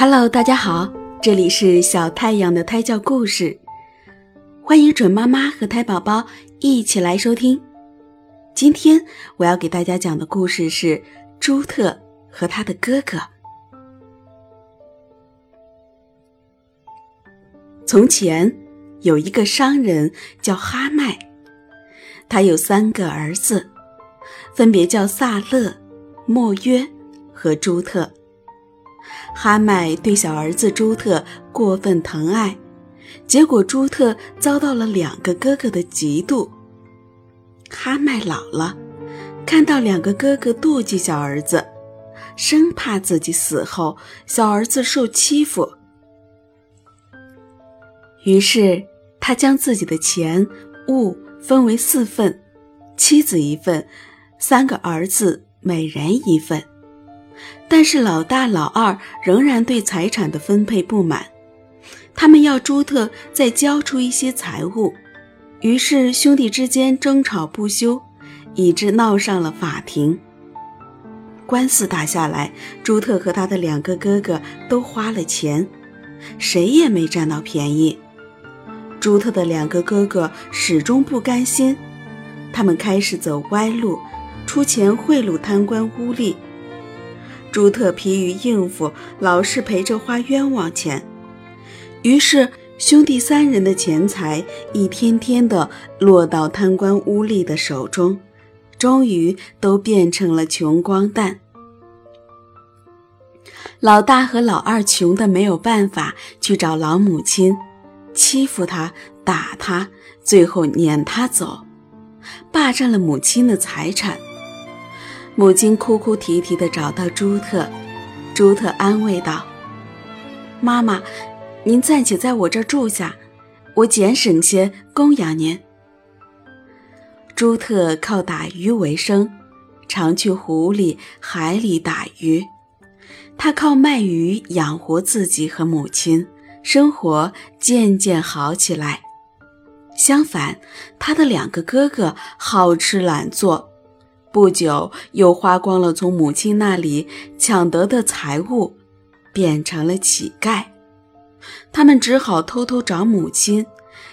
Hello，大家好，这里是小太阳的胎教故事，欢迎准妈妈和胎宝宝一起来收听。今天我要给大家讲的故事是朱特和他的哥哥。从前有一个商人叫哈麦，他有三个儿子，分别叫萨勒、莫约和朱特。哈麦对小儿子朱特过分疼爱，结果朱特遭到了两个哥哥的嫉妒。哈麦老了，看到两个哥哥妒忌小儿子，生怕自己死后小儿子受欺负，于是他将自己的钱物分为四份，妻子一份，三个儿子每人一份。但是老大、老二仍然对财产的分配不满，他们要朱特再交出一些财物，于是兄弟之间争吵不休，以致闹上了法庭。官司打下来，朱特和他的两个哥哥都花了钱，谁也没占到便宜。朱特的两个哥哥始终不甘心，他们开始走歪路，出钱贿赂贪官污吏。朱特疲于应付，老是陪着花冤枉钱，于是兄弟三人的钱财一天天的落到贪官污吏的手中，终于都变成了穷光蛋。老大和老二穷的没有办法，去找老母亲，欺负他，打他，最后撵他走，霸占了母亲的财产。母亲哭哭啼啼地找到朱特，朱特安慰道：“妈妈，您暂且在我这儿住下，我俭省些供养您。”朱特靠打鱼为生，常去湖里、海里打鱼。他靠卖鱼养活自己和母亲，生活渐渐好起来。相反，他的两个哥哥好吃懒做。不久，又花光了从母亲那里抢得的财物，变成了乞丐。他们只好偷偷找母亲，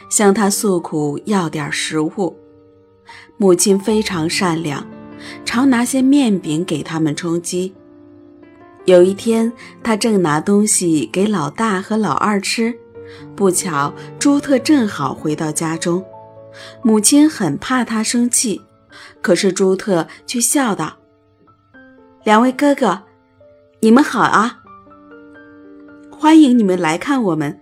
向她诉苦，要点食物。母亲非常善良，常拿些面饼给他们充饥。有一天，他正拿东西给老大和老二吃，不巧朱特正好回到家中，母亲很怕他生气。可是朱特却笑道：“两位哥哥，你们好啊！欢迎你们来看我们。”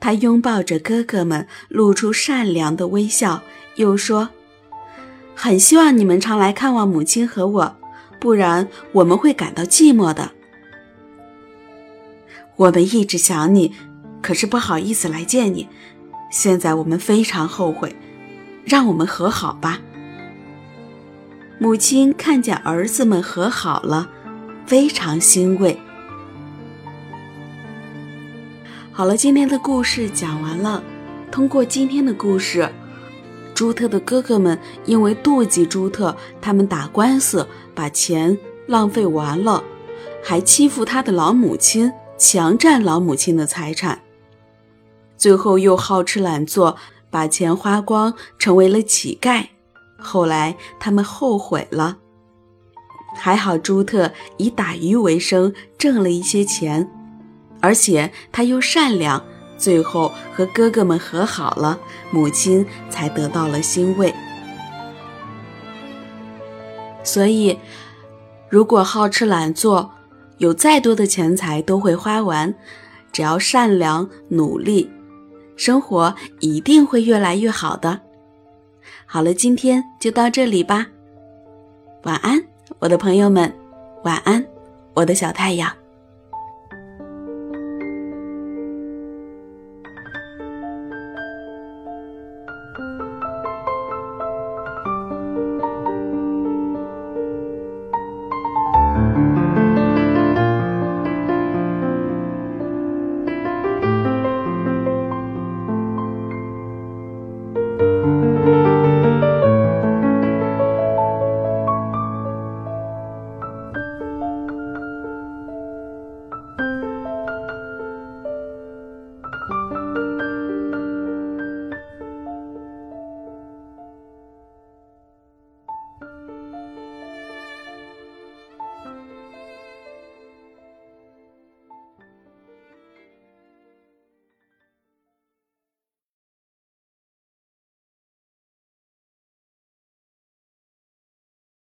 他拥抱着哥哥们，露出善良的微笑，又说：“很希望你们常来看望母亲和我，不然我们会感到寂寞的。我们一直想你，可是不好意思来见你。现在我们非常后悔，让我们和好吧。”母亲看见儿子们和好了，非常欣慰。好了，今天的故事讲完了。通过今天的故事，朱特的哥哥们因为妒忌朱特，他们打官司，把钱浪费完了，还欺负他的老母亲，强占老母亲的财产，最后又好吃懒做，把钱花光，成为了乞丐。后来他们后悔了，还好朱特以打鱼为生，挣了一些钱，而且他又善良，最后和哥哥们和好了，母亲才得到了欣慰。所以，如果好吃懒做，有再多的钱财都会花完；只要善良努力，生活一定会越来越好的。好了，今天就到这里吧。晚安，我的朋友们，晚安，我的小太阳。